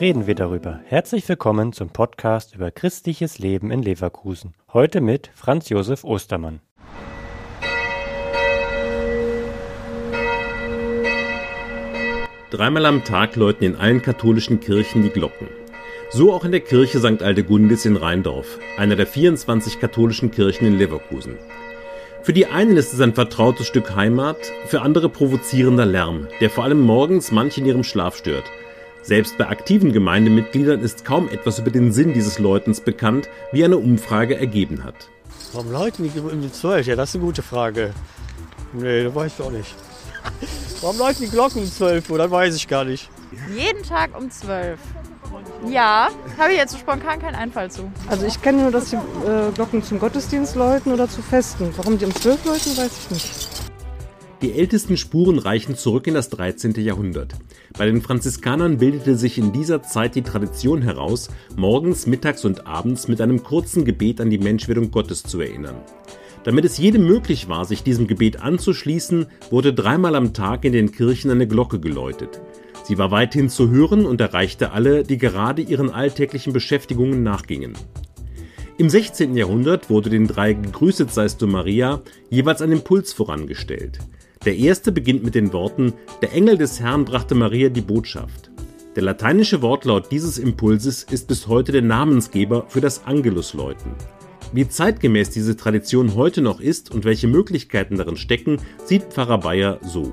reden wir darüber. Herzlich willkommen zum Podcast über christliches Leben in Leverkusen. Heute mit Franz Josef Ostermann. Dreimal am Tag läuten in allen katholischen Kirchen die Glocken. So auch in der Kirche St. Aldegundis in Rheindorf, einer der 24 katholischen Kirchen in Leverkusen. Für die einen ist es ein vertrautes Stück Heimat, für andere provozierender Lärm, der vor allem morgens manche in ihrem Schlaf stört. Selbst bei aktiven Gemeindemitgliedern ist kaum etwas über den Sinn dieses Läutens bekannt, wie eine Umfrage ergeben hat. Warum läuten die um die 12? Ja, das ist eine gute Frage. Nee, das weiß ich auch nicht. Warum läuten die Glocken um 12 Uhr? Das weiß ich gar nicht. Jeden Tag um 12. Ja, habe ich jetzt so spontan keinen Einfall zu. Also ich kenne nur, dass die äh, Glocken zum Gottesdienst läuten oder zu Festen. Warum die um 12 läuten, weiß ich nicht. Die ältesten Spuren reichen zurück in das 13. Jahrhundert. Bei den Franziskanern bildete sich in dieser Zeit die Tradition heraus, morgens, mittags und abends mit einem kurzen Gebet an die Menschwerdung Gottes zu erinnern. Damit es jedem möglich war, sich diesem Gebet anzuschließen, wurde dreimal am Tag in den Kirchen eine Glocke geläutet. Sie war weithin zu hören und erreichte alle, die gerade ihren alltäglichen Beschäftigungen nachgingen. Im 16. Jahrhundert wurde den drei Gegrüßet seist du Maria jeweils ein Impuls vorangestellt. Der erste beginnt mit den Worten Der Engel des Herrn brachte Maria die Botschaft. Der lateinische Wortlaut dieses Impulses ist bis heute der Namensgeber für das Angelusläuten. Wie zeitgemäß diese Tradition heute noch ist und welche Möglichkeiten darin stecken, sieht Pfarrer Bayer so.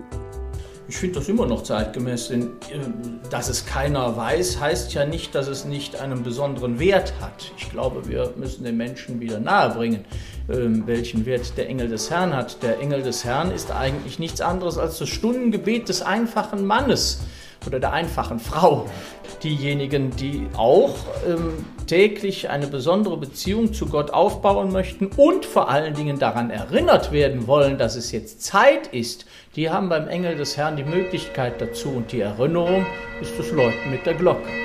Ich finde das immer noch zeitgemäß, denn äh, dass es keiner weiß, heißt ja nicht, dass es nicht einen besonderen Wert hat. Ich glaube, wir müssen den Menschen wieder nahebringen, ähm, welchen Wert der Engel des Herrn hat. Der Engel des Herrn ist eigentlich nichts anderes als das Stundengebet des einfachen Mannes oder der einfachen Frau. Diejenigen, die auch ähm, täglich eine besondere Beziehung zu Gott aufbauen möchten und vor allen Dingen daran erinnert werden wollen, dass es jetzt Zeit ist, die haben beim Engel des Herrn die Möglichkeit dazu und die Erinnerung ist das Läuten mit der Glocke.